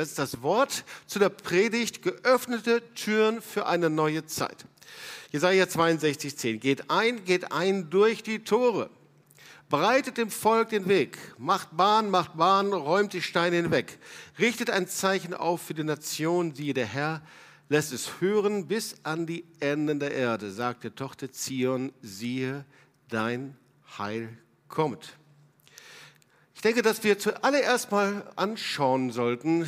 Das ist das Wort zu der Predigt, geöffnete Türen für eine neue Zeit. Jesaja 62, 10. Geht ein, geht ein durch die Tore. Breitet dem Volk den Weg, macht Bahn, macht Bahn, räumt die Steine hinweg, richtet ein Zeichen auf für die Nation, die der Herr lässt es hören bis an die Enden der Erde, sagte Tochter Zion, siehe, dein Heil kommt. Ich denke, dass wir zuallererst mal anschauen sollten,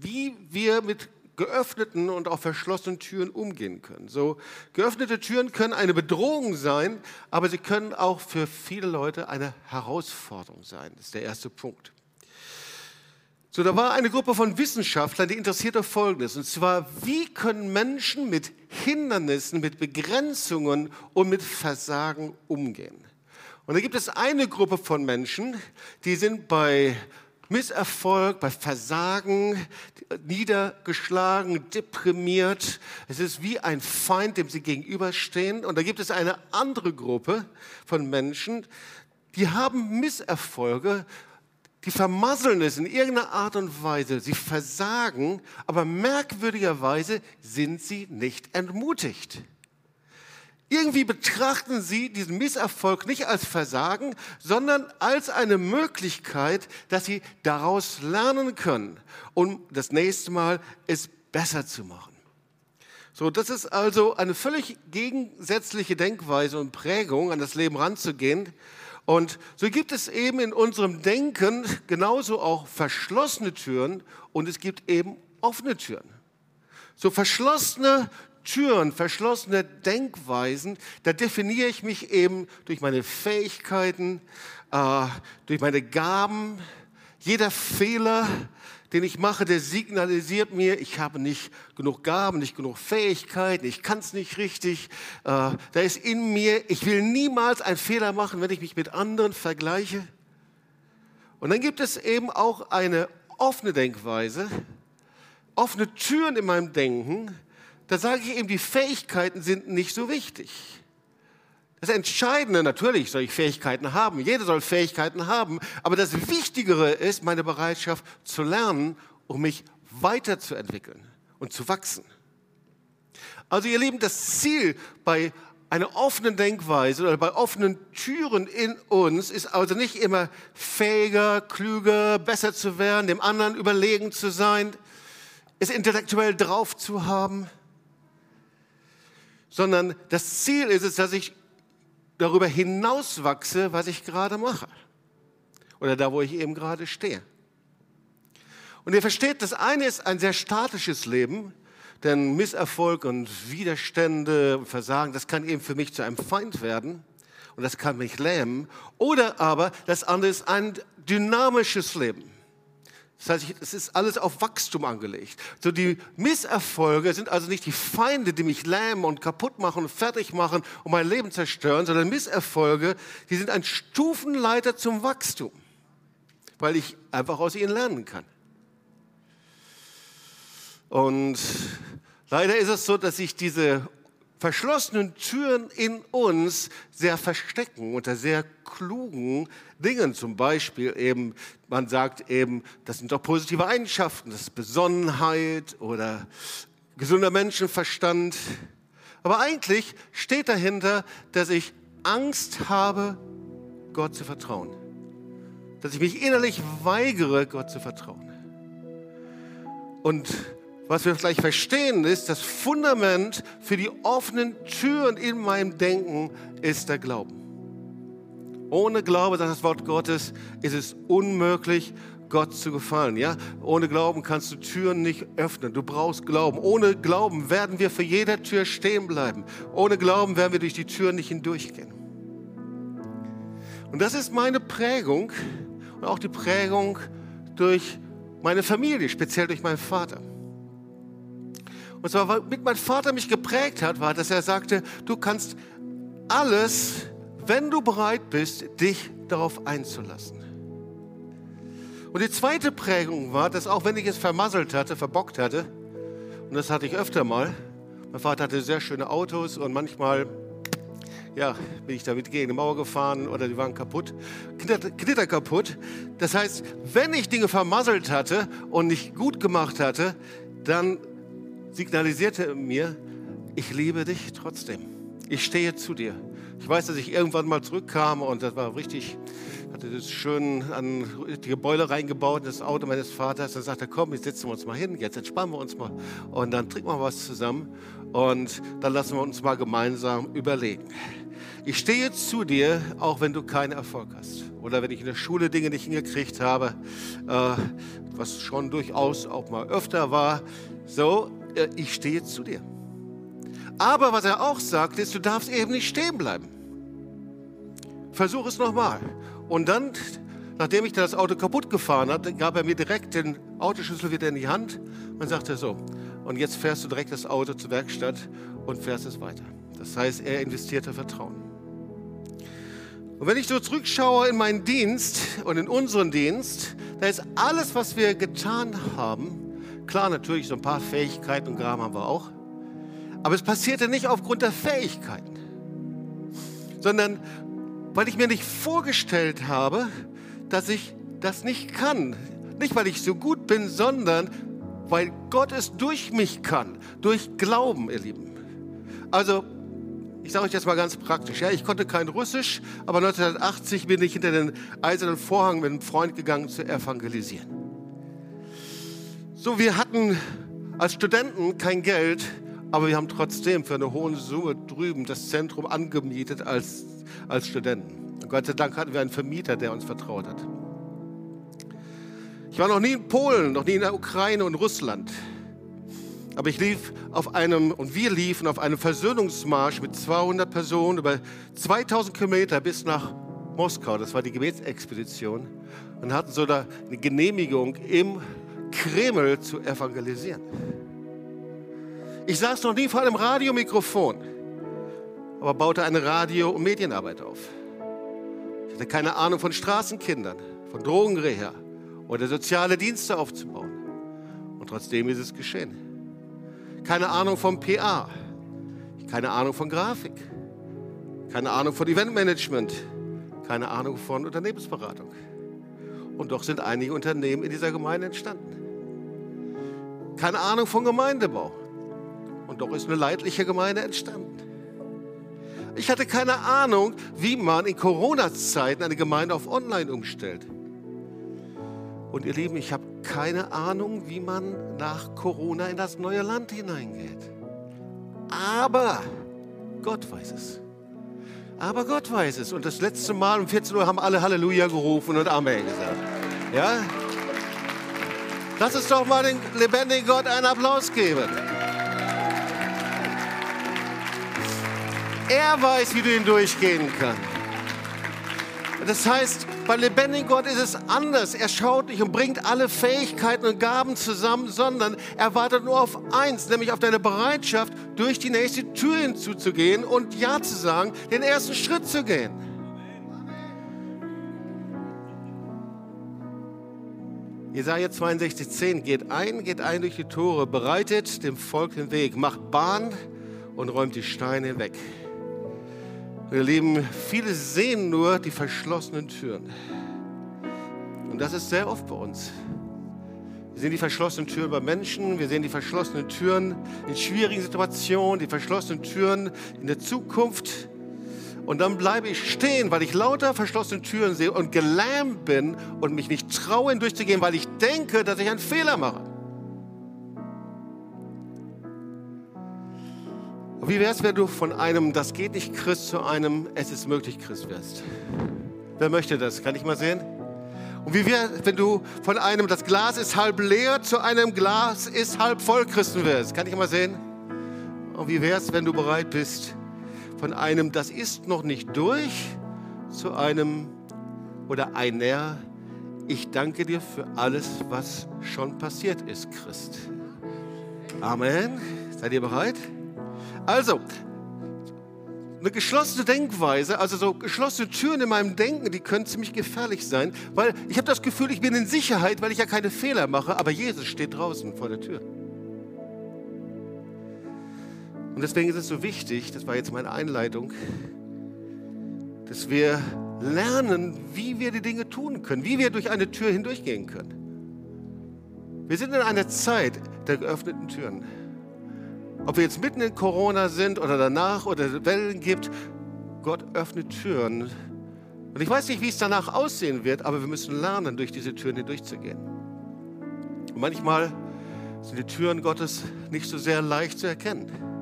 wie wir mit geöffneten und auch verschlossenen Türen umgehen können. So geöffnete Türen können eine Bedrohung sein, aber sie können auch für viele Leute eine Herausforderung sein. Das ist der erste Punkt. So, da war eine Gruppe von Wissenschaftlern, die interessierte Folgendes, und zwar, wie können Menschen mit Hindernissen, mit Begrenzungen und mit Versagen umgehen? Und da gibt es eine Gruppe von Menschen, die sind bei Misserfolg, bei Versagen, niedergeschlagen, deprimiert. Es ist wie ein Feind, dem sie gegenüberstehen. Und da gibt es eine andere Gruppe von Menschen, die haben Misserfolge, die vermasseln es in irgendeiner Art und Weise. Sie versagen, aber merkwürdigerweise sind sie nicht entmutigt. Irgendwie betrachten sie diesen Misserfolg nicht als Versagen, sondern als eine Möglichkeit, dass sie daraus lernen können, um das nächste Mal es besser zu machen. So, das ist also eine völlig gegensätzliche Denkweise und Prägung, an das Leben ranzugehen. Und so gibt es eben in unserem Denken genauso auch verschlossene Türen und es gibt eben offene Türen. So verschlossene Türen, verschlossene Denkweisen, da definiere ich mich eben durch meine Fähigkeiten, äh, durch meine Gaben. Jeder Fehler, den ich mache, der signalisiert mir, ich habe nicht genug Gaben, nicht genug Fähigkeiten, ich kann es nicht richtig. Äh, da ist in mir, ich will niemals einen Fehler machen, wenn ich mich mit anderen vergleiche. Und dann gibt es eben auch eine offene Denkweise, offene Türen in meinem Denken, da sage ich eben, die Fähigkeiten sind nicht so wichtig. Das Entscheidende, natürlich soll ich Fähigkeiten haben, jeder soll Fähigkeiten haben, aber das Wichtigere ist meine Bereitschaft zu lernen, um mich weiterzuentwickeln und zu wachsen. Also ihr Lieben, das Ziel bei einer offenen Denkweise oder bei offenen Türen in uns ist also nicht immer fähiger, klüger, besser zu werden, dem anderen überlegen zu sein, es intellektuell drauf zu haben sondern das Ziel ist es, dass ich darüber hinauswachse, was ich gerade mache. Oder da, wo ich eben gerade stehe. Und ihr versteht, das eine ist ein sehr statisches Leben, denn Misserfolg und Widerstände Versagen, das kann eben für mich zu einem Feind werden und das kann mich lähmen. Oder aber das andere ist ein dynamisches Leben. Das heißt, es ist alles auf Wachstum angelegt. So die Misserfolge sind also nicht die Feinde, die mich lähmen und kaputt machen und fertig machen und mein Leben zerstören, sondern Misserfolge, die sind ein Stufenleiter zum Wachstum, weil ich einfach aus ihnen lernen kann. Und leider ist es so, dass sich diese verschlossenen Türen in uns sehr verstecken unter sehr klugen Dingen. Zum Beispiel eben, man sagt eben, das sind doch positive Eigenschaften, das ist Besonnenheit oder gesunder Menschenverstand. Aber eigentlich steht dahinter, dass ich Angst habe, Gott zu vertrauen. Dass ich mich innerlich weigere, Gott zu vertrauen. Und was wir gleich verstehen, ist, das Fundament für die offenen Türen in meinem Denken ist der Glauben. Ohne Glaube, sagt das Wort Gottes, ist es unmöglich, Gott zu gefallen. Ja? Ohne Glauben kannst du Türen nicht öffnen. Du brauchst Glauben. Ohne Glauben werden wir für jede Tür stehen bleiben. Ohne Glauben werden wir durch die Tür nicht hindurchgehen. Und das ist meine Prägung und auch die Prägung durch meine Familie, speziell durch meinen Vater. Und zwar, womit mein Vater mich geprägt hat, war, dass er sagte, du kannst alles, wenn du bereit bist, dich darauf einzulassen. Und die zweite Prägung war, dass auch wenn ich es vermasselt hatte, verbockt hatte, und das hatte ich öfter mal, mein Vater hatte sehr schöne Autos und manchmal ja, bin ich damit gegen die Mauer gefahren oder die waren kaputt, knitter, knitter kaputt. Das heißt, wenn ich Dinge vermasselt hatte und nicht gut gemacht hatte, dann signalisierte er mir, ich liebe dich trotzdem. Ich stehe zu dir. Ich weiß, dass ich irgendwann mal zurückkam und das war richtig, hatte das schön an die Gebäude reingebaut, in das Auto meines Vaters. Dann sagte er, komm, jetzt setzen wir uns mal hin, jetzt entspannen wir uns mal und dann trinken wir was zusammen und dann lassen wir uns mal gemeinsam überlegen. Ich stehe zu dir, auch wenn du keinen Erfolg hast. Oder wenn ich in der Schule Dinge nicht hingekriegt habe, äh, was schon durchaus auch mal öfter war. So, ich stehe zu dir. Aber was er auch sagt, ist, du darfst eben nicht stehen bleiben. Versuch es nochmal. Und dann, nachdem ich das Auto kaputt gefahren hatte, gab er mir direkt den Autoschlüssel wieder in die Hand und sagte so, und jetzt fährst du direkt das Auto zur Werkstatt und fährst es weiter. Das heißt, er investierte Vertrauen. Und wenn ich so zurückschaue in meinen Dienst und in unseren Dienst, da ist alles, was wir getan haben, klar natürlich so ein paar Fähigkeiten und Graben haben wir auch, aber es passierte nicht aufgrund der Fähigkeiten, sondern weil ich mir nicht vorgestellt habe, dass ich das nicht kann. Nicht, weil ich so gut bin, sondern weil Gott es durch mich kann, durch Glauben, ihr Lieben. Also, ich sage euch jetzt mal ganz praktisch. Ja, ich konnte kein Russisch, aber 1980 bin ich hinter den eisernen Vorhang mit einem Freund gegangen zu evangelisieren. So, wir hatten als Studenten kein Geld, aber wir haben trotzdem für eine hohe Summe drüben das Zentrum angemietet als, als Studenten. Und Gott sei Dank hatten wir einen Vermieter, der uns vertraut hat. Ich war noch nie in Polen, noch nie in der Ukraine und Russland. Aber ich lief auf einem, und wir liefen auf einem Versöhnungsmarsch mit 200 Personen über 2000 Kilometer bis nach Moskau. Das war die Gebetsexpedition. Und hatten so eine Genehmigung, im Kreml zu evangelisieren. Ich saß noch nie vor einem Radiomikrofon, aber baute eine Radio- und Medienarbeit auf. Ich hatte keine Ahnung von Straßenkindern, von Drogenreha oder soziale Dienste aufzubauen. Und trotzdem ist es geschehen. Keine Ahnung vom PA, keine Ahnung von Grafik, keine Ahnung von Eventmanagement, keine Ahnung von Unternehmensberatung. Und doch sind einige Unternehmen in dieser Gemeinde entstanden. Keine Ahnung von Gemeindebau, und doch ist eine leidliche Gemeinde entstanden. Ich hatte keine Ahnung, wie man in Corona-Zeiten eine Gemeinde auf Online umstellt. Und ihr Lieben, ich habe keine Ahnung, wie man nach Corona in das neue Land hineingeht. Aber Gott weiß es. Aber Gott weiß es. Und das letzte Mal um 14 Uhr haben alle Halleluja gerufen und Amen gesagt. Ja? Lass uns doch mal den lebendigen Gott einen Applaus geben. Er weiß, wie du ihn durchgehen kannst. Das heißt, bei lebendigen Gott ist es anders. Er schaut nicht und bringt alle Fähigkeiten und Gaben zusammen, sondern er wartet nur auf eins, nämlich auf deine Bereitschaft, durch die nächste Tür hinzuzugehen und Ja zu sagen, den ersten Schritt zu gehen. Jesaja 62,10 geht ein, geht ein durch die Tore, bereitet dem Volk den Weg, macht Bahn und räumt die Steine weg. Ihr Lieben, viele sehen nur die verschlossenen Türen. Und das ist sehr oft bei uns. Wir sehen die verschlossenen Türen bei Menschen, wir sehen die verschlossenen Türen in schwierigen Situationen, die verschlossenen Türen in der Zukunft. Und dann bleibe ich stehen, weil ich lauter verschlossene Türen sehe und gelähmt bin und mich nicht traue, durchzugehen, weil ich denke, dass ich einen Fehler mache. Wie wäre es, wenn du von einem Das geht nicht Christ zu einem Es ist möglich Christ wirst? Wer möchte das? Kann ich mal sehen? Und wie wäre wenn du von einem Das Glas ist halb leer zu einem Glas ist halb voll Christen wirst? Kann ich mal sehen? Und wie wäre es, wenn du bereit bist, von einem Das ist noch nicht durch zu einem oder einer Ich danke dir für alles, was schon passiert ist, Christ? Amen. Seid ihr bereit? Also, eine geschlossene Denkweise, also so geschlossene Türen in meinem Denken, die können ziemlich gefährlich sein, weil ich habe das Gefühl, ich bin in Sicherheit, weil ich ja keine Fehler mache, aber Jesus steht draußen vor der Tür. Und deswegen ist es so wichtig, das war jetzt meine Einleitung, dass wir lernen, wie wir die Dinge tun können, wie wir durch eine Tür hindurchgehen können. Wir sind in einer Zeit der geöffneten Türen. Ob wir jetzt mitten in Corona sind oder danach oder Wellen gibt, Gott öffnet Türen. Und ich weiß nicht, wie es danach aussehen wird, aber wir müssen lernen, durch diese Türen hindurchzugehen. Und manchmal sind die Türen Gottes nicht so sehr leicht zu erkennen.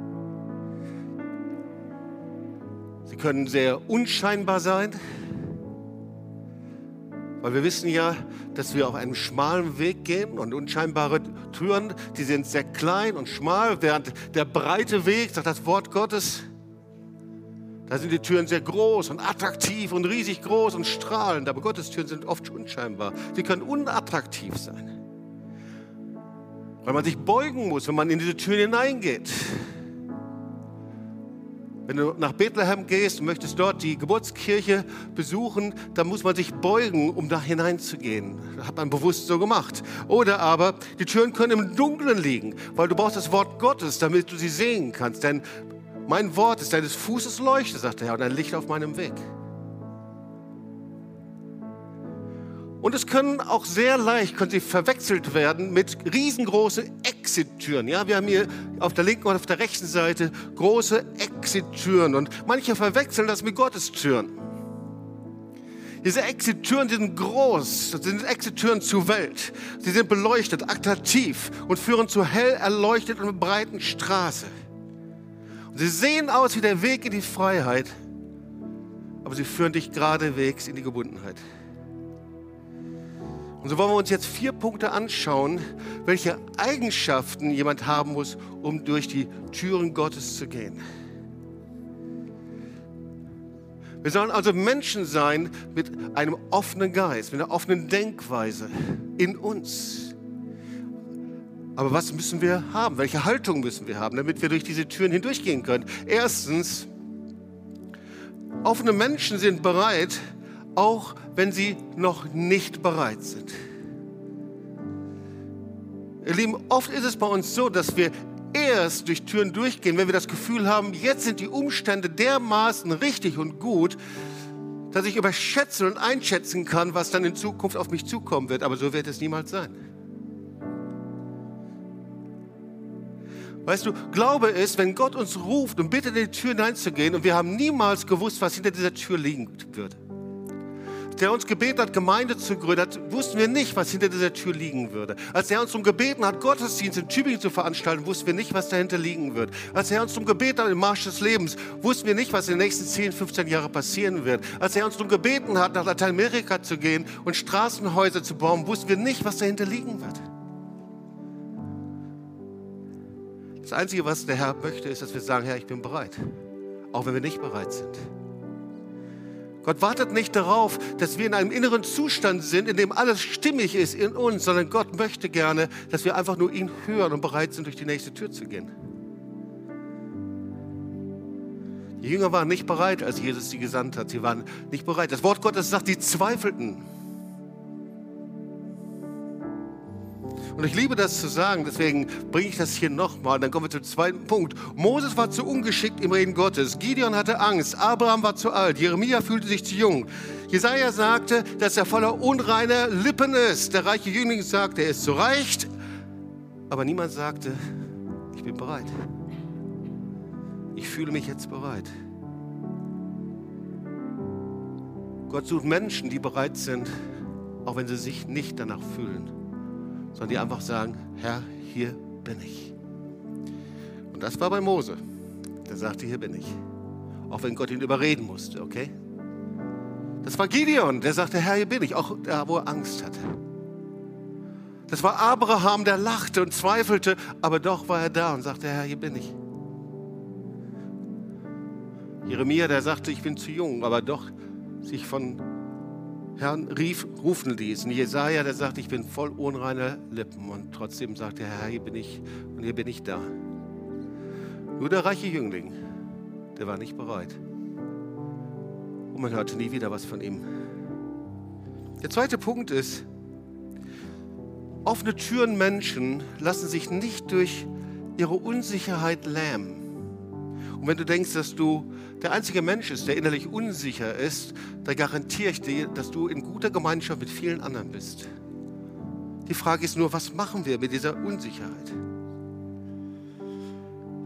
Sie können sehr unscheinbar sein, weil wir wissen ja, dass wir auf einem schmalen Weg gehen und unscheinbare Türen, die sind sehr klein und schmal, während der breite Weg, sagt das Wort Gottes, da sind die Türen sehr groß und attraktiv und riesig groß und strahlend, aber Gottes Türen sind oft unscheinbar. Sie können unattraktiv sein, weil man sich beugen muss, wenn man in diese Türen hineingeht. Wenn du nach Bethlehem gehst und möchtest dort die Geburtskirche besuchen, dann muss man sich beugen, um da hineinzugehen. Das hat man bewusst so gemacht. Oder aber die Türen können im Dunkeln liegen, weil du brauchst das Wort Gottes, damit du sie sehen kannst. Denn mein Wort ist deines Fußes Leuchte, sagt der Herr, und ein Licht auf meinem Weg. Und es können auch sehr leicht, können sie verwechselt werden mit riesengroßen Exit-Türen. Ja, wir haben hier auf der linken und auf der rechten Seite große Exit-Türen und manche verwechseln das mit Gottestüren. Diese Exit-Türen sind groß, das sind Exit-Türen zur Welt. Sie sind beleuchtet, attraktiv und führen zur hell erleuchteten und breiten Straße. Und sie sehen aus wie der Weg in die Freiheit, aber sie führen dich geradewegs in die Gebundenheit. Und so wollen wir uns jetzt vier Punkte anschauen, welche Eigenschaften jemand haben muss, um durch die Türen Gottes zu gehen. Wir sollen also Menschen sein mit einem offenen Geist, mit einer offenen Denkweise in uns. Aber was müssen wir haben? Welche Haltung müssen wir haben, damit wir durch diese Türen hindurchgehen können? Erstens, offene Menschen sind bereit, auch wenn sie noch nicht bereit sind. Ihr Lieben, oft ist es bei uns so, dass wir erst durch Türen durchgehen, wenn wir das Gefühl haben, jetzt sind die Umstände dermaßen richtig und gut, dass ich überschätzen und einschätzen kann, was dann in Zukunft auf mich zukommen wird. Aber so wird es niemals sein. Weißt du, Glaube ist, wenn Gott uns ruft und bittet, in die Tür hineinzugehen und wir haben niemals gewusst, was hinter dieser Tür liegen wird der uns gebeten hat, Gemeinde zu gründen, wussten wir nicht, was hinter dieser Tür liegen würde. Als er uns darum gebeten hat, Gottesdienst in Tübingen zu veranstalten, wussten wir nicht, was dahinter liegen wird. Als er uns darum gebeten hat, im Marsch des Lebens, wussten wir nicht, was in den nächsten 10, 15 Jahren passieren wird. Als er uns darum gebeten hat, nach Lateinamerika zu gehen und Straßenhäuser zu bauen, wussten wir nicht, was dahinter liegen wird. Das Einzige, was der Herr möchte, ist, dass wir sagen, Herr, ich bin bereit, auch wenn wir nicht bereit sind. Gott wartet nicht darauf, dass wir in einem inneren Zustand sind, in dem alles stimmig ist in uns, sondern Gott möchte gerne, dass wir einfach nur ihn hören und bereit sind, durch die nächste Tür zu gehen. Die Jünger waren nicht bereit, als Jesus sie gesandt hat. Sie waren nicht bereit. Das Wort Gottes sagt, die zweifelten. Und ich liebe das zu sagen, deswegen bringe ich das hier nochmal. Dann kommen wir zum zweiten Punkt. Moses war zu ungeschickt im Reden Gottes. Gideon hatte Angst. Abraham war zu alt. Jeremia fühlte sich zu jung. Jesaja sagte, dass er voller unreiner Lippen ist. Der reiche Jüngling sagte, er ist zu reich. Aber niemand sagte, ich bin bereit. Ich fühle mich jetzt bereit. Gott sucht Menschen, die bereit sind, auch wenn sie sich nicht danach fühlen sondern die einfach sagen, Herr, hier bin ich. Und das war bei Mose. Der sagte, hier bin ich. Auch wenn Gott ihn überreden musste, okay? Das war Gideon, der sagte, Herr, hier bin ich, auch da, wo er Angst hatte. Das war Abraham, der lachte und zweifelte, aber doch war er da und sagte, Herr, hier bin ich. Jeremia, der sagte, ich bin zu jung, aber doch sich von Herrn rief, rufen ließ. Und Jesaja, der sagt, ich bin voll unreiner Lippen. Und trotzdem sagt er, Herr, hier bin ich und hier bin ich da. Nur der reiche Jüngling, der war nicht bereit. Und man hörte nie wieder was von ihm. Der zweite Punkt ist, offene Türen Menschen lassen sich nicht durch ihre Unsicherheit lähmen. Und wenn du denkst, dass du der einzige Mensch ist, der innerlich unsicher ist, dann garantiere ich dir, dass du in guter Gemeinschaft mit vielen anderen bist. Die Frage ist nur, was machen wir mit dieser Unsicherheit?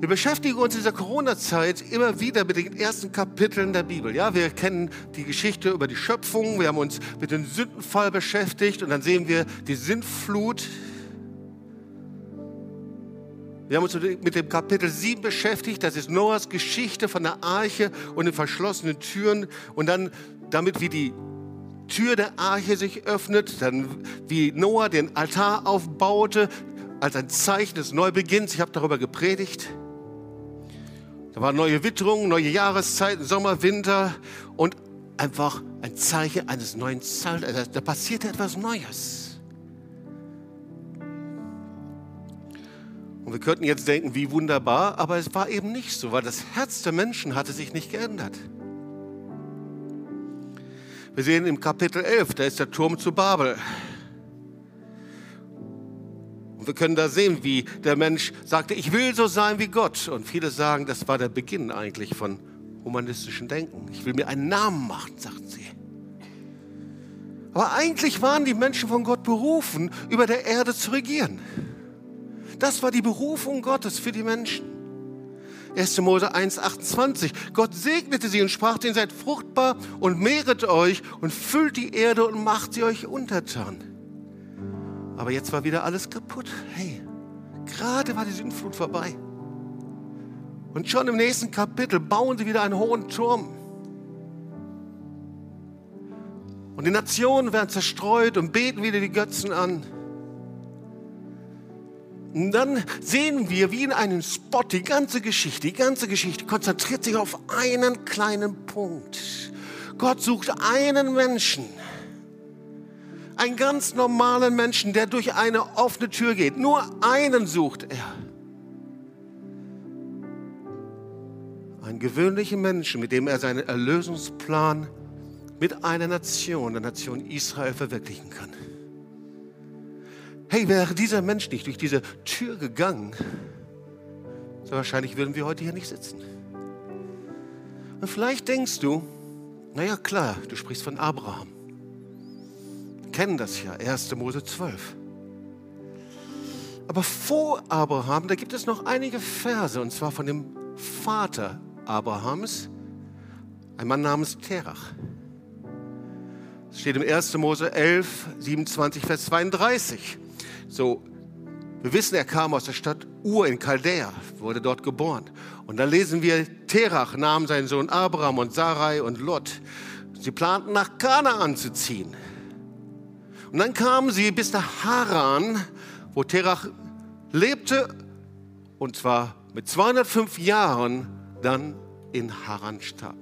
Wir beschäftigen uns in dieser Corona-Zeit immer wieder mit den ersten Kapiteln der Bibel. Ja, wir kennen die Geschichte über die Schöpfung, wir haben uns mit dem Sündenfall beschäftigt und dann sehen wir die Sintflut. Wir haben uns mit dem Kapitel 7 beschäftigt, das ist Noahs Geschichte von der Arche und den verschlossenen Türen und dann damit, wie die Tür der Arche sich öffnet, dann wie Noah den Altar aufbaute als ein Zeichen des Neubeginns. Ich habe darüber gepredigt. Da waren neue Witterungen, neue Jahreszeiten, Sommer, Winter und einfach ein Zeichen eines neuen Zeitalters. Da passierte etwas Neues. Und wir könnten jetzt denken, wie wunderbar, aber es war eben nicht so, weil das Herz der Menschen hatte sich nicht geändert. Wir sehen im Kapitel 11, da ist der Turm zu Babel wir können da sehen, wie der Mensch sagte, ich will so sein wie Gott. Und viele sagen, das war der Beginn eigentlich von humanistischem Denken. Ich will mir einen Namen machen, sagten sie. Aber eigentlich waren die Menschen von Gott berufen, über der Erde zu regieren. Das war die Berufung Gottes für die Menschen. 1. Mose 1,28. Gott segnete sie und sprach ihnen, seid fruchtbar und mehret euch und füllt die Erde und macht sie euch untertan. Aber jetzt war wieder alles kaputt. Hey, gerade war die Sündflut vorbei. Und schon im nächsten Kapitel bauen sie wieder einen hohen Turm. Und die Nationen werden zerstreut und beten wieder die Götzen an. Und dann sehen wir, wie in einem Spot, die ganze Geschichte, die ganze Geschichte konzentriert sich auf einen kleinen Punkt. Gott sucht einen Menschen einen ganz normalen Menschen, der durch eine offene Tür geht. Nur einen sucht er. Einen gewöhnlichen Menschen, mit dem er seinen Erlösungsplan mit einer Nation, der Nation Israel, verwirklichen kann. Hey, wäre dieser Mensch nicht durch diese Tür gegangen, so wahrscheinlich würden wir heute hier nicht sitzen. Und vielleicht denkst du, naja klar, du sprichst von Abraham kennen das ja, 1. Mose 12. Aber vor Abraham, da gibt es noch einige Verse, und zwar von dem Vater Abrahams, ein Mann namens Terach. Es steht im 1. Mose 11, 27, Vers 32. So, wir wissen, er kam aus der Stadt Ur in Chaldea, wurde dort geboren. Und dann lesen wir, Terach nahm seinen Sohn Abraham und Sarai und Lot. Sie planten nach Kanaan zu ziehen. Und dann kamen sie bis nach Haran, wo Terach lebte, und zwar mit 205 Jahren dann in Haran starb.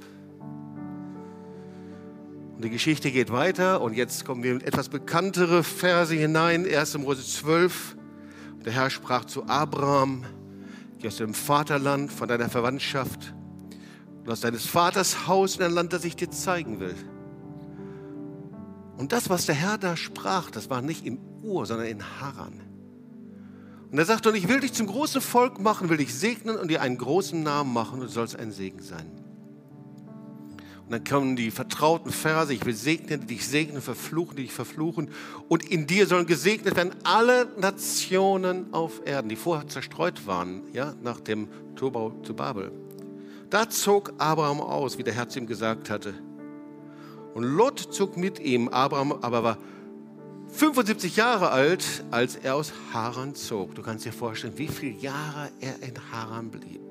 Und die Geschichte geht weiter und jetzt kommen wir in etwas bekanntere Verse hinein. 1. Mose 12. Der Herr sprach zu Abraham, geh aus dem Vaterland, von deiner Verwandtschaft und aus deines Vaters Haus in ein Land, das ich dir zeigen will. Und das, was der Herr da sprach, das war nicht in Ur, sondern in Haran. Und er sagte, und ich will dich zum großen Volk machen, will dich segnen und dir einen großen Namen machen und du sollst ein Segen sein. Und dann kommen die vertrauten Verse, ich will segnen, die dich segnen, verfluchen, die dich verfluchen. Und in dir sollen gesegnet werden alle Nationen auf Erden, die vorher zerstreut waren, ja, nach dem Turbau zu Babel. Da zog Abraham aus, wie der Herr zu ihm gesagt hatte. Und Lot zog mit ihm. Abraham aber war 75 Jahre alt, als er aus Haran zog. Du kannst dir vorstellen, wie viele Jahre er in Haran blieb.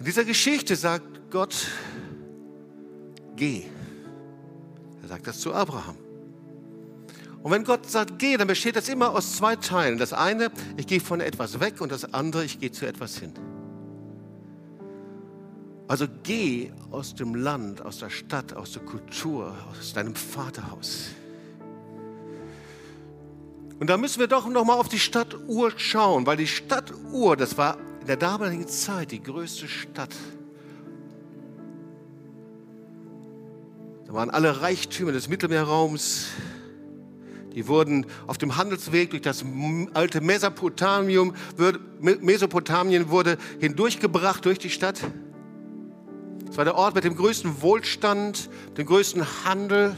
In dieser Geschichte sagt Gott, geh. Er sagt das zu Abraham. Und wenn Gott sagt, geh, dann besteht das immer aus zwei Teilen. Das eine, ich gehe von etwas weg und das andere, ich gehe zu etwas hin. Also geh aus dem Land, aus der Stadt, aus der Kultur, aus deinem Vaterhaus. Und da müssen wir doch noch mal auf die Stadt Ur schauen, weil die Stadt Ur, das war in der damaligen Zeit die größte Stadt. Da waren alle Reichtümer des Mittelmeerraums. Die wurden auf dem Handelsweg durch das alte Mesopotamium, Mesopotamien wurde hindurchgebracht durch die Stadt. Es war der Ort mit dem größten Wohlstand, dem größten Handel,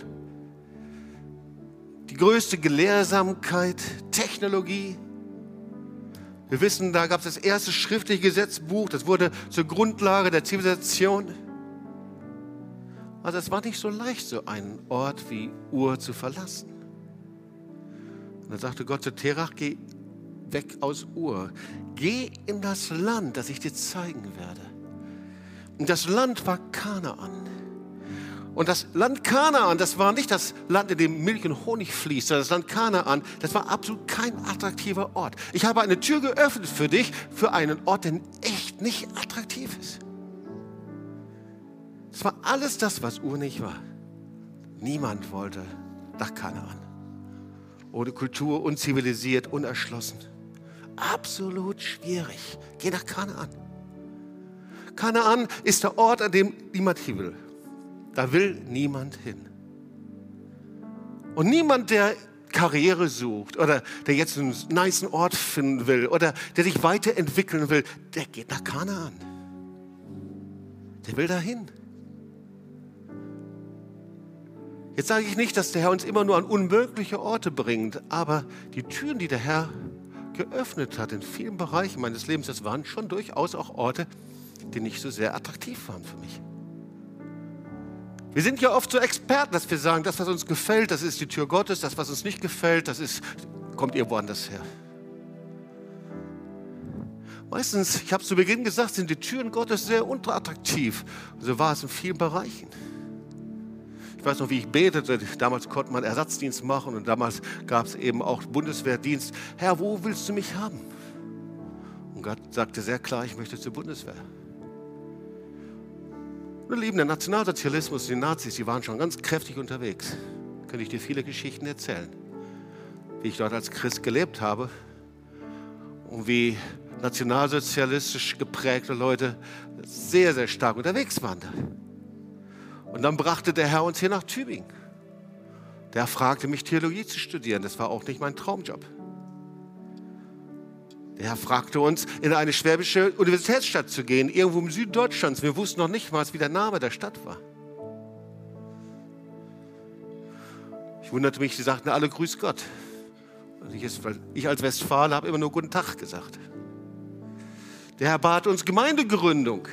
die größte Gelehrsamkeit, Technologie. Wir wissen, da gab es das erste schriftliche Gesetzbuch, das wurde zur Grundlage der Zivilisation. Also es war nicht so leicht, so einen Ort wie Ur zu verlassen. Und dann sagte Gott zu Terach, geh weg aus Ur, geh in das Land, das ich dir zeigen werde. Und das Land war Kanaan. Und das Land Kanaan, das war nicht das Land, in dem Milch und Honig fließt, sondern das Land Kanaan, das war absolut kein attraktiver Ort. Ich habe eine Tür geöffnet für dich, für einen Ort, der echt nicht attraktiv ist. Es war alles das, was Ur nicht war. Niemand wollte nach Kanaan. Ohne Kultur, unzivilisiert, unerschlossen. Absolut schwierig. Geh nach Kanaan. Kanaan ist der Ort, an dem niemand hin will. Da will niemand hin. Und niemand, der Karriere sucht oder der jetzt einen niceen Ort finden will oder der sich weiterentwickeln will, der geht nach Kanaan. Der will dahin. Jetzt sage ich nicht, dass der Herr uns immer nur an unmögliche Orte bringt, aber die Türen, die der Herr geöffnet hat in vielen Bereichen meines Lebens, das waren schon durchaus auch Orte, die nicht so sehr attraktiv waren für mich. Wir sind ja oft so Experten, dass wir sagen, das, was uns gefällt, das ist die Tür Gottes, das, was uns nicht gefällt, das ist, kommt irgendwo anders her. Meistens, ich habe zu Beginn gesagt, sind die Türen Gottes sehr unattraktiv. So war es in vielen Bereichen. Ich weiß noch, wie ich betete. Damals konnte man Ersatzdienst machen und damals gab es eben auch Bundeswehrdienst. Herr, wo willst du mich haben? Und Gott sagte sehr klar, ich möchte zur Bundeswehr. Meine Lieben, der Nationalsozialismus, die Nazis, die waren schon ganz kräftig unterwegs. Könnte ich dir viele Geschichten erzählen, wie ich dort als Christ gelebt habe und wie nationalsozialistisch geprägte Leute sehr, sehr stark unterwegs waren. Und dann brachte der Herr uns hier nach Tübingen. Der fragte mich, Theologie zu studieren. Das war auch nicht mein Traumjob. Der Herr fragte uns, in eine schwäbische Universitätsstadt zu gehen, irgendwo im Süden Deutschlands. Wir wussten noch nicht mal, wie der Name der Stadt war. Ich wunderte mich, sie sagten alle Grüß Gott. Und ich, ich als Westfale habe immer nur Guten Tag gesagt. Der Herr bat uns Gemeindegründung.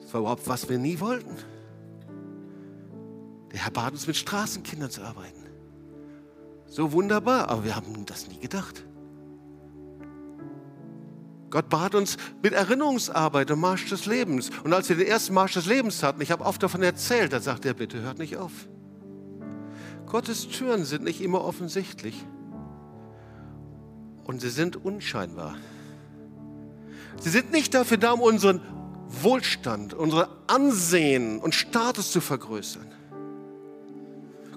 Das war überhaupt, was wir nie wollten. Der Herr bat uns, mit Straßenkindern zu arbeiten. So wunderbar, aber wir haben das nie gedacht. Gott bat uns mit Erinnerungsarbeit im Marsch des Lebens. Und als wir den ersten Marsch des Lebens hatten, ich habe oft davon erzählt, da sagt er, bitte hört nicht auf. Gottes Türen sind nicht immer offensichtlich. Und sie sind unscheinbar. Sie sind nicht dafür da, um unseren Wohlstand, unser Ansehen und Status zu vergrößern.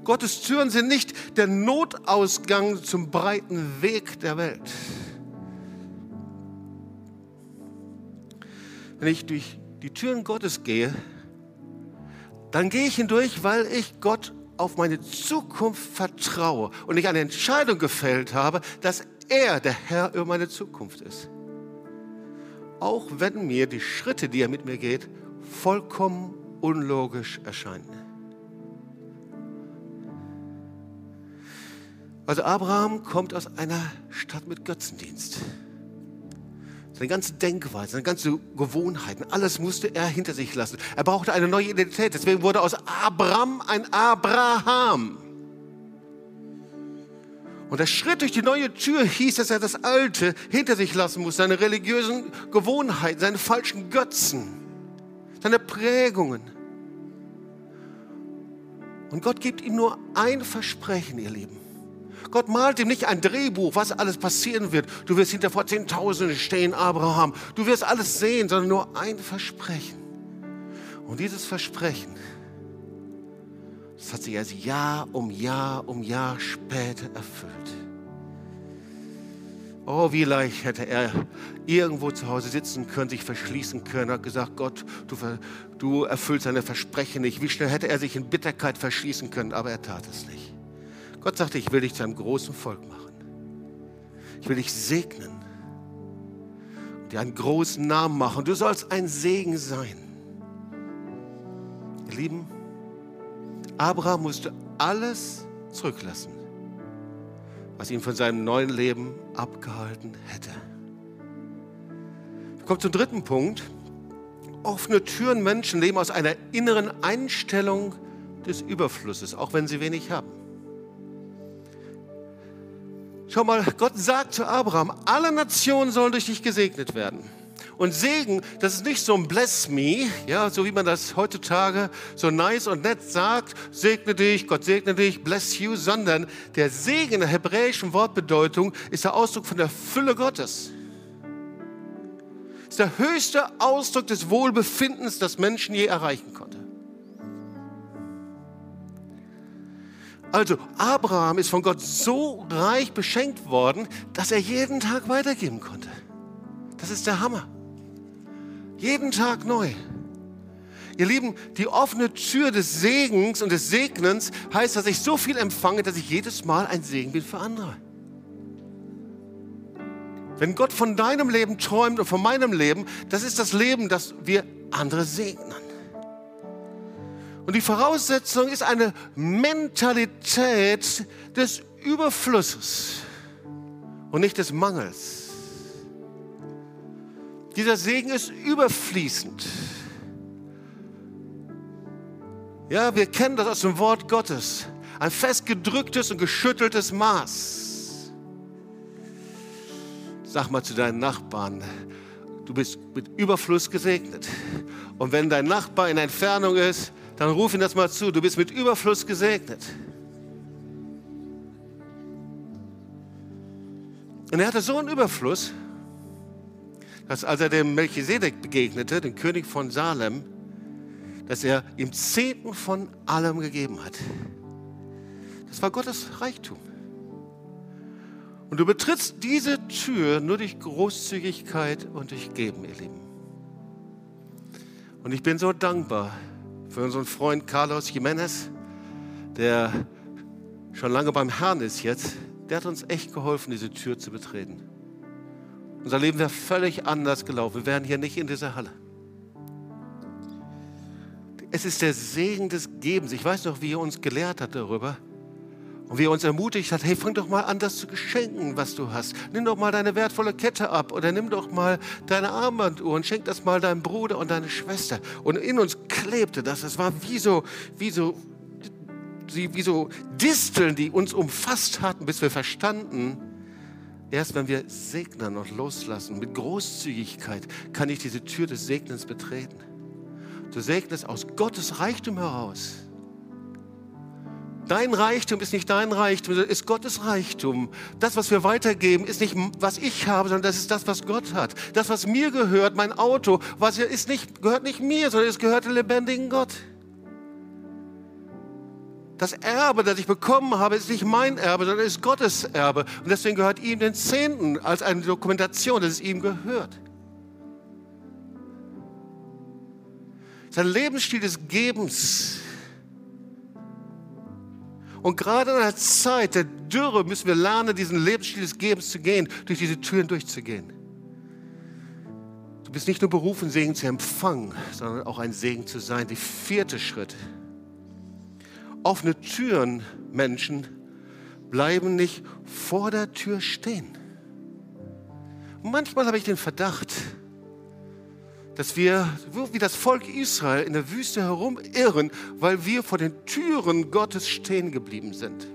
Gottes Türen sind nicht der Notausgang zum breiten Weg der Welt. Wenn ich durch die Türen Gottes gehe, dann gehe ich hindurch, weil ich Gott auf meine Zukunft vertraue und ich eine Entscheidung gefällt habe, dass er der Herr über meine Zukunft ist. Auch wenn mir die Schritte, die er mit mir geht, vollkommen unlogisch erscheinen. Also Abraham kommt aus einer Stadt mit Götzendienst. Seine ganze Denkweise, seine ganze Gewohnheiten, alles musste er hinter sich lassen. Er brauchte eine neue Identität. Deswegen wurde aus Abraham ein Abraham. Und der Schritt durch die neue Tür hieß, dass er das Alte hinter sich lassen muss, seine religiösen Gewohnheiten, seine falschen Götzen, seine Prägungen. Und Gott gibt ihm nur ein Versprechen, ihr Lieben. Gott malt ihm nicht ein Drehbuch, was alles passieren wird. Du wirst hinter vor Zehntausenden stehen, Abraham. Du wirst alles sehen, sondern nur ein Versprechen. Und dieses Versprechen, das hat sich erst Jahr um Jahr um Jahr später erfüllt. Oh, wie leicht hätte er irgendwo zu Hause sitzen können, sich verschließen können, hat gesagt, Gott, du, du erfüllst seine Versprechen nicht. Wie schnell hätte er sich in Bitterkeit verschließen können, aber er tat es nicht. Gott sagte, ich will dich zu einem großen Volk machen. Ich will dich segnen und dir einen großen Namen machen. Du sollst ein Segen sein. Ihr Lieben, Abraham musste alles zurücklassen, was ihn von seinem neuen Leben abgehalten hätte. Wir kommen zum dritten Punkt. Offene Türen Menschen leben aus einer inneren Einstellung des Überflusses, auch wenn sie wenig haben. Schau mal, Gott sagt zu Abraham, alle Nationen sollen durch dich gesegnet werden. Und Segen, das ist nicht so ein Bless me, ja, so wie man das heutzutage so nice und nett sagt, segne dich, Gott segne dich, bless you, sondern der Segen in der hebräischen Wortbedeutung ist der Ausdruck von der Fülle Gottes. Ist der höchste Ausdruck des Wohlbefindens, das Menschen je erreichen konnte. Also Abraham ist von Gott so reich beschenkt worden, dass er jeden Tag weitergeben konnte. Das ist der Hammer. Jeden Tag neu. Ihr Lieben, die offene Tür des Segens und des Segnens heißt, dass ich so viel empfange, dass ich jedes Mal ein Segen bin für andere. Wenn Gott von deinem Leben träumt und von meinem Leben, das ist das Leben, das wir andere segnen. Und die Voraussetzung ist eine Mentalität des Überflusses und nicht des Mangels. Dieser Segen ist überfließend. Ja, wir kennen das aus dem Wort Gottes. Ein festgedrücktes und geschütteltes Maß. Sag mal zu deinen Nachbarn, du bist mit Überfluss gesegnet. Und wenn dein Nachbar in Entfernung ist, dann ruf ihn das mal zu. Du bist mit Überfluss gesegnet. Und er hatte so einen Überfluss, dass als er dem Melchisedek begegnete, dem König von Salem, dass er ihm Zehnten von allem gegeben hat. Das war Gottes Reichtum. Und du betrittst diese Tür nur durch Großzügigkeit und durch Geben, ihr Lieben. Und ich bin so dankbar, für unseren Freund Carlos Jimenez, der schon lange beim Herrn ist jetzt, der hat uns echt geholfen, diese Tür zu betreten. Unser Leben wäre völlig anders gelaufen. Wir wären hier nicht in dieser Halle. Es ist der Segen des Gebens. Ich weiß noch, wie er uns gelehrt hat darüber. Und wie er uns ermutigt hat, hey, fang doch mal an, das zu geschenken, was du hast. Nimm doch mal deine wertvolle Kette ab oder nimm doch mal deine Armbanduhr und schenk das mal deinem Bruder und deiner Schwester. Und in uns klebte das. Es war wie so, wie so, wie so Disteln, die uns umfasst hatten, bis wir verstanden, erst wenn wir segnen und loslassen, mit Großzügigkeit, kann ich diese Tür des Segnens betreten. Du segnest aus Gottes Reichtum heraus Dein Reichtum ist nicht dein Reichtum, das ist Gottes Reichtum. Das, was wir weitergeben, ist nicht, was ich habe, sondern das ist das, was Gott hat. Das, was mir gehört, mein Auto, was ist nicht, gehört nicht mir, sondern es gehört dem lebendigen Gott. Das Erbe, das ich bekommen habe, ist nicht mein Erbe, sondern ist Gottes Erbe. Und deswegen gehört ihm den Zehnten als eine Dokumentation, dass es ihm gehört. Sein Lebensstil des Gebens und gerade in einer Zeit der Dürre müssen wir lernen, diesen Lebensstil des Gebens zu gehen, durch diese Türen durchzugehen. Du bist nicht nur berufen, Segen zu empfangen, sondern auch ein Segen zu sein. Der vierte Schritt. Offene Türen, Menschen, bleiben nicht vor der Tür stehen. manchmal habe ich den Verdacht, dass wir wie das Volk Israel in der Wüste herumirren, weil wir vor den Türen Gottes stehen geblieben sind.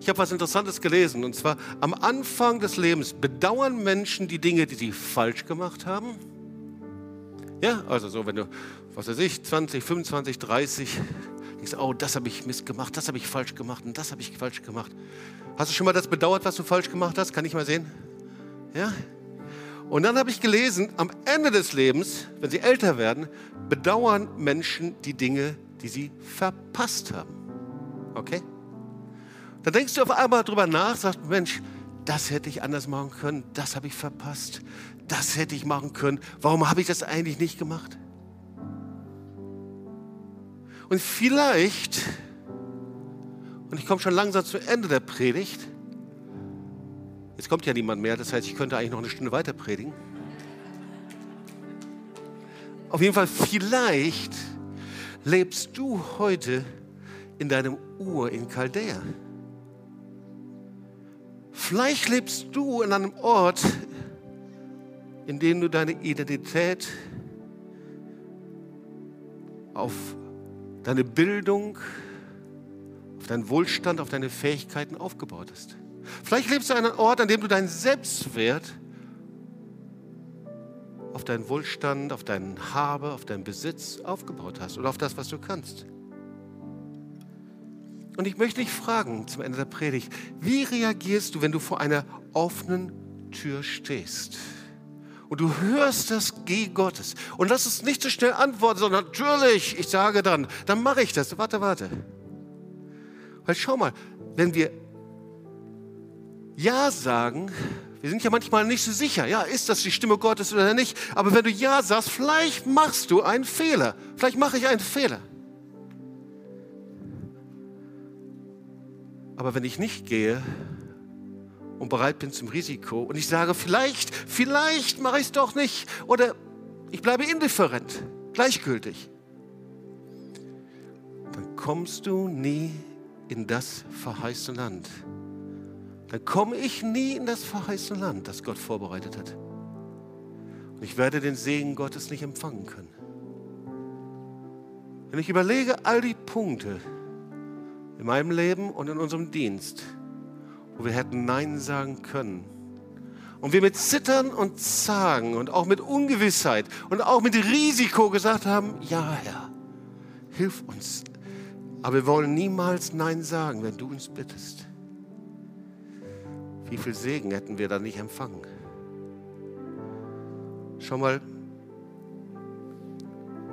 Ich habe was Interessantes gelesen, und zwar am Anfang des Lebens bedauern Menschen die Dinge, die sie falsch gemacht haben. Ja, also so, wenn du, was weiß ich, 20, 25, 30, denkst, oh, das habe ich missgemacht, das habe ich falsch gemacht und das habe ich falsch gemacht. Hast du schon mal das bedauert, was du falsch gemacht hast? Kann ich mal sehen? Ja? Und dann habe ich gelesen, am Ende des Lebens, wenn sie älter werden, bedauern Menschen die Dinge, die sie verpasst haben. Okay? Dann denkst du auf einmal darüber nach, sagst, Mensch, das hätte ich anders machen können, das habe ich verpasst, das hätte ich machen können. Warum habe ich das eigentlich nicht gemacht? Und vielleicht, und ich komme schon langsam zum Ende der Predigt, jetzt kommt ja niemand mehr, das heißt, ich könnte eigentlich noch eine Stunde weiter predigen. Auf jeden Fall, vielleicht lebst du heute in deinem Ur in Chaldea. Vielleicht lebst du in einem Ort, in dem du deine Identität auf deine Bildung, auf deinen Wohlstand, auf deine Fähigkeiten aufgebaut hast. Vielleicht lebst du an einem Ort, an dem du deinen Selbstwert auf deinen Wohlstand, auf deinen Habe, auf deinen Besitz aufgebaut hast oder auf das, was du kannst. Und ich möchte dich fragen zum Ende der Predigt, wie reagierst du, wenn du vor einer offenen Tür stehst? Und du hörst das G Gottes. Und lass es nicht so schnell antworten, sondern natürlich, ich sage dann, dann mache ich das. Warte, warte. Weil schau mal, wenn wir Ja sagen, wir sind ja manchmal nicht so sicher, ja, ist das die Stimme Gottes oder nicht? Aber wenn du Ja sagst, vielleicht machst du einen Fehler. Vielleicht mache ich einen Fehler. Aber wenn ich nicht gehe und bereit bin zum Risiko und ich sage, vielleicht, vielleicht mache ich es doch nicht oder ich bleibe indifferent, gleichgültig, dann kommst du nie in das verheißene Land. Dann komme ich nie in das verheißene Land, das Gott vorbereitet hat. Und ich werde den Segen Gottes nicht empfangen können. Wenn ich überlege, all die Punkte, in meinem Leben und in unserem Dienst, wo wir hätten Nein sagen können. Und wir mit Zittern und Zagen und auch mit Ungewissheit und auch mit Risiko gesagt haben, ja Herr, hilf uns. Aber wir wollen niemals Nein sagen, wenn du uns bittest. Wie viel Segen hätten wir da nicht empfangen? Schau mal,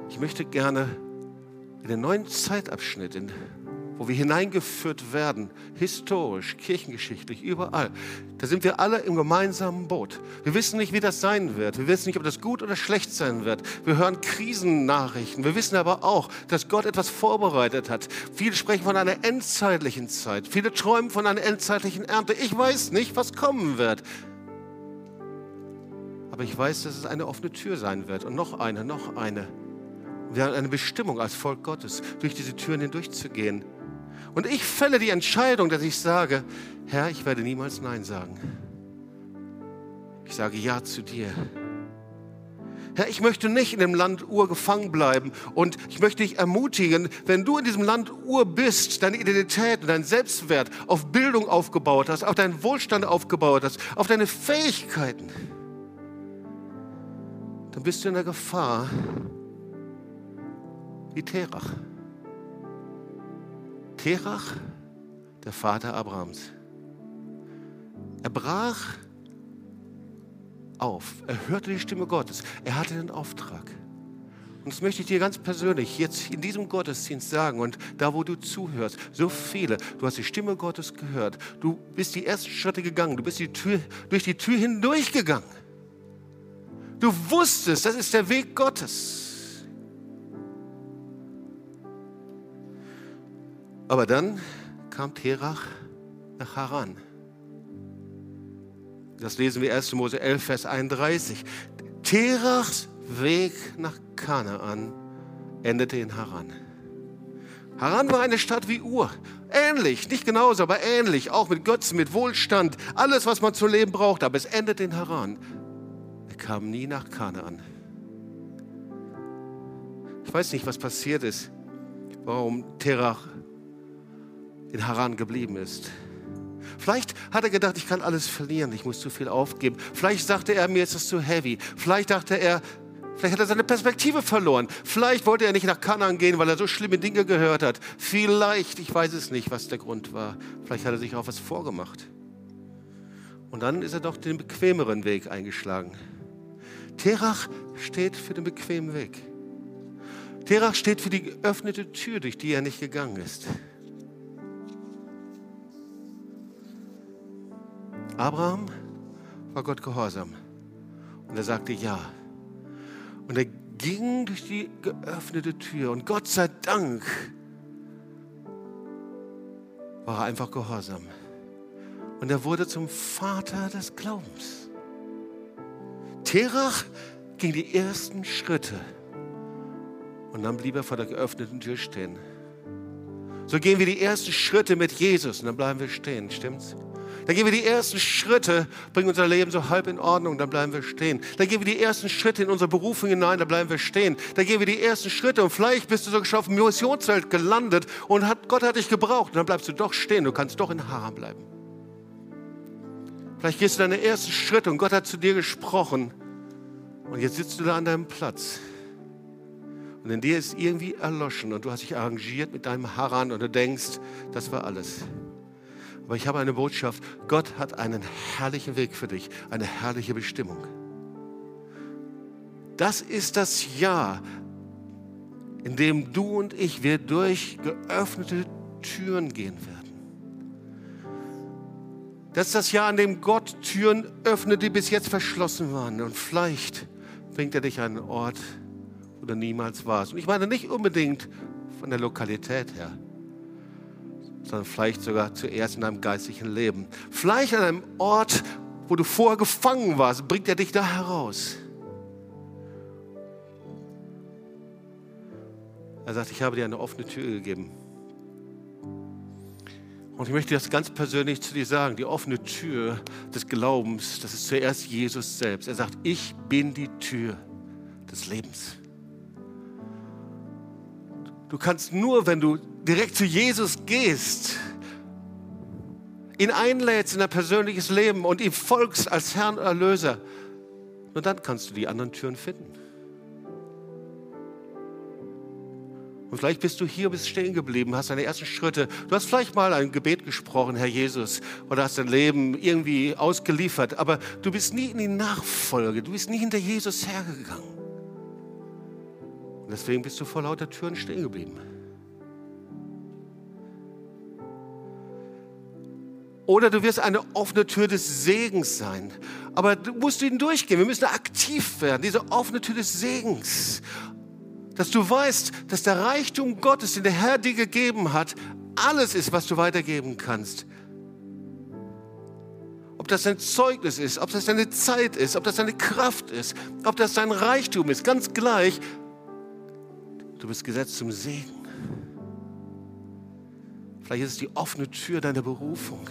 ich möchte gerne in den neuen Zeitabschnitt, in wo wir hineingeführt werden, historisch, kirchengeschichtlich, überall. Da sind wir alle im gemeinsamen Boot. Wir wissen nicht, wie das sein wird. Wir wissen nicht, ob das gut oder schlecht sein wird. Wir hören Krisennachrichten. Wir wissen aber auch, dass Gott etwas vorbereitet hat. Viele sprechen von einer endzeitlichen Zeit. Viele träumen von einer endzeitlichen Ernte. Ich weiß nicht, was kommen wird. Aber ich weiß, dass es eine offene Tür sein wird. Und noch eine, noch eine. Wir haben eine Bestimmung als Volk Gottes, durch diese Türen hindurchzugehen. Und ich fälle die Entscheidung, dass ich sage, Herr, ich werde niemals Nein sagen. Ich sage Ja zu dir. Herr, ich möchte nicht in dem Land Ur gefangen bleiben und ich möchte dich ermutigen, wenn du in diesem Land Ur bist, deine Identität und dein Selbstwert auf Bildung aufgebaut hast, auf deinen Wohlstand aufgebaut hast, auf deine Fähigkeiten, dann bist du in der Gefahr wie Terach. Terach, der Vater Abrahams. Er brach auf. Er hörte die Stimme Gottes. Er hatte den Auftrag. Und das möchte ich dir ganz persönlich jetzt in diesem Gottesdienst sagen und da, wo du zuhörst, so viele, du hast die Stimme Gottes gehört, du bist die ersten Schritte gegangen, du bist die Tür, durch die Tür hindurchgegangen. Du wusstest, das ist der Weg Gottes. Aber dann kam Terach nach Haran. Das lesen wir 1. Mose 11, Vers 31. Terachs Weg nach Kanaan endete in Haran. Haran war eine Stadt wie Ur. Ähnlich, nicht genauso, aber ähnlich. Auch mit Götzen, mit Wohlstand. Alles, was man zu leben braucht. Aber es endete in Haran. Er kam nie nach Kanaan. Ich weiß nicht, was passiert ist, warum Terach in Haran geblieben ist. Vielleicht hat er gedacht, ich kann alles verlieren, ich muss zu viel aufgeben. Vielleicht sagte er, mir ist es zu heavy. Vielleicht dachte er, vielleicht hat er seine Perspektive verloren. Vielleicht wollte er nicht nach Kanan gehen, weil er so schlimme Dinge gehört hat. Vielleicht, ich weiß es nicht, was der Grund war. Vielleicht hat er sich auch was vorgemacht. Und dann ist er doch den bequemeren Weg eingeschlagen. Terach steht für den bequemen Weg. Terach steht für die geöffnete Tür, durch die er nicht gegangen ist. Abraham war Gott gehorsam. Und er sagte ja. Und er ging durch die geöffnete Tür und Gott sei Dank war er einfach gehorsam. Und er wurde zum Vater des Glaubens. Terach ging die ersten Schritte und dann blieb er vor der geöffneten Tür stehen. So gehen wir die ersten Schritte mit Jesus und dann bleiben wir stehen, stimmt's? Dann gehen wir die ersten Schritte, bringen unser Leben so halb in Ordnung, dann bleiben wir stehen. Dann gehen wir die ersten Schritte in unsere Berufung hinein, dann bleiben wir stehen. Dann gehen wir die ersten Schritte und vielleicht bist du sogar schon auf dem Missionsfeld gelandet und hat, Gott hat dich gebraucht und dann bleibst du doch stehen, du kannst doch in Haram bleiben. Vielleicht gehst du deine ersten Schritte und Gott hat zu dir gesprochen und jetzt sitzt du da an deinem Platz. Und in dir ist irgendwie erloschen und du hast dich arrangiert mit deinem Haran und du denkst, das war alles. Aber ich habe eine Botschaft. Gott hat einen herrlichen Weg für dich, eine herrliche Bestimmung. Das ist das Jahr, in dem du und ich wir durch geöffnete Türen gehen werden. Das ist das Jahr, in dem Gott Türen öffnet, die bis jetzt verschlossen waren. Und vielleicht bringt er dich an einen Ort, wo du niemals warst. Und ich meine nicht unbedingt von der Lokalität her sondern vielleicht sogar zuerst in deinem geistlichen Leben. Vielleicht an einem Ort, wo du vorher gefangen warst, bringt er dich da heraus. Er sagt, ich habe dir eine offene Tür gegeben. Und ich möchte das ganz persönlich zu dir sagen. Die offene Tür des Glaubens, das ist zuerst Jesus selbst. Er sagt, ich bin die Tür des Lebens. Du kannst nur, wenn du direkt zu Jesus gehst, ihn einlädst in dein persönliches Leben und ihm folgst als Herrn und Erlöser, nur dann kannst du die anderen Türen finden. Und vielleicht bist du hier, bist stehen geblieben, hast deine ersten Schritte. Du hast vielleicht mal ein Gebet gesprochen, Herr Jesus, oder hast dein Leben irgendwie ausgeliefert, aber du bist nie in die Nachfolge, du bist nie hinter Jesus hergegangen. Und deswegen bist du vor lauter Türen stehen geblieben. Oder du wirst eine offene Tür des Segens sein. Aber du musst ihn durchgehen. Wir müssen aktiv werden. Diese offene Tür des Segens. Dass du weißt, dass der Reichtum Gottes, den der Herr dir gegeben hat, alles ist, was du weitergeben kannst. Ob das dein Zeugnis ist, ob das deine Zeit ist, ob das deine Kraft ist, ob das dein Reichtum ist, ganz gleich. Du bist gesetzt zum Segen. Vielleicht ist es die offene Tür deiner Berufung.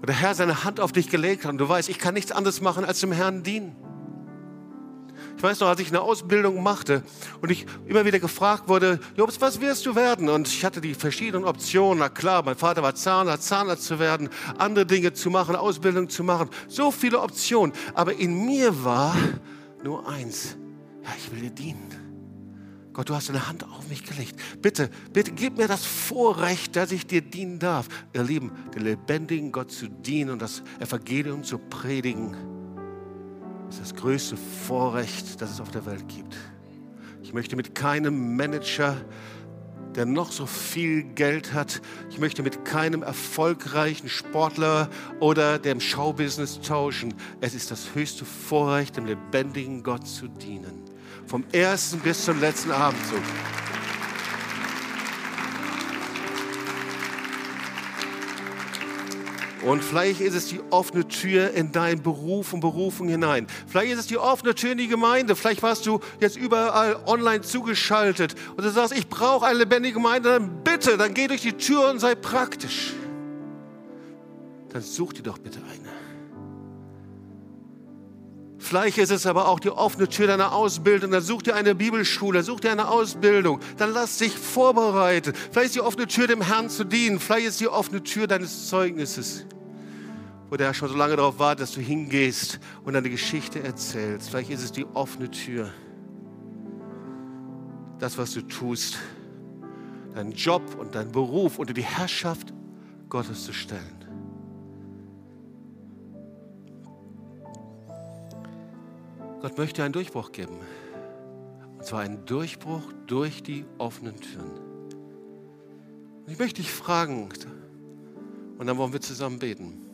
Wo der Herr seine Hand auf dich gelegt hat und du weißt, ich kann nichts anderes machen, als dem Herrn dienen. Ich weiß noch, als ich eine Ausbildung machte und ich immer wieder gefragt wurde, Jobs, was wirst du werden? Und ich hatte die verschiedenen Optionen. Na klar, mein Vater war Zahnarzt, Zahnarzt zu werden, andere Dinge zu machen, Ausbildung zu machen. So viele Optionen. Aber in mir war nur eins. Ja, ich will dir dienen. Gott, du hast deine Hand auf mich gelegt. Bitte, bitte gib mir das Vorrecht, dass ich dir dienen darf. Ihr Lieben, den lebendigen Gott zu dienen und das Evangelium zu predigen, ist das größte Vorrecht, das es auf der Welt gibt. Ich möchte mit keinem Manager, der noch so viel Geld hat, ich möchte mit keinem erfolgreichen Sportler oder dem Showbusiness tauschen. Es ist das höchste Vorrecht, dem lebendigen Gott zu dienen. Vom ersten bis zum letzten Abendzug. Und vielleicht ist es die offene Tür in deinen Beruf und Berufung hinein. Vielleicht ist es die offene Tür in die Gemeinde. Vielleicht warst du jetzt überall online zugeschaltet und du sagst, ich brauche eine lebendige Gemeinde. Dann bitte, dann geh durch die Tür und sei praktisch. Dann such dir doch bitte eine. Vielleicht ist es aber auch die offene Tür deiner Ausbildung. Dann such dir eine Bibelschule, such dir eine Ausbildung. Dann lass dich vorbereiten. Vielleicht ist die offene Tür, dem Herrn zu dienen. Vielleicht ist die offene Tür deines Zeugnisses, wo der Herr schon so lange darauf wartet, dass du hingehst und deine Geschichte erzählst. Vielleicht ist es die offene Tür. Das, was du tust, deinen Job und deinen Beruf unter die Herrschaft Gottes zu stellen. Gott möchte einen Durchbruch geben. Und zwar einen Durchbruch durch die offenen Türen. Und ich möchte dich fragen, und dann wollen wir zusammen beten.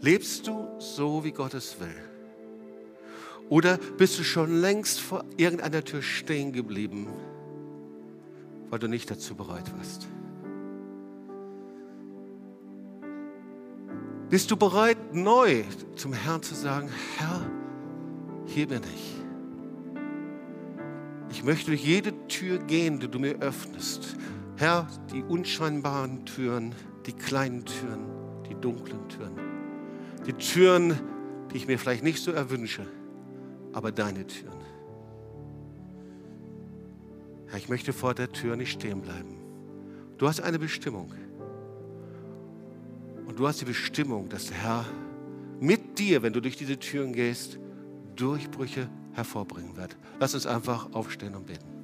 Lebst du so, wie Gott es will? Oder bist du schon längst vor irgendeiner Tür stehen geblieben, weil du nicht dazu bereit warst? Bist du bereit, neu zum Herrn zu sagen, Herr, hier bin ich. Ich möchte durch jede Tür gehen, die du mir öffnest. Herr, die unscheinbaren Türen, die kleinen Türen, die dunklen Türen. Die Türen, die ich mir vielleicht nicht so erwünsche, aber deine Türen. Herr, ich möchte vor der Tür nicht stehen bleiben. Du hast eine Bestimmung. Und du hast die Bestimmung, dass der Herr mit dir, wenn du durch diese Türen gehst, Durchbrüche hervorbringen wird. Lass uns einfach aufstehen und beten.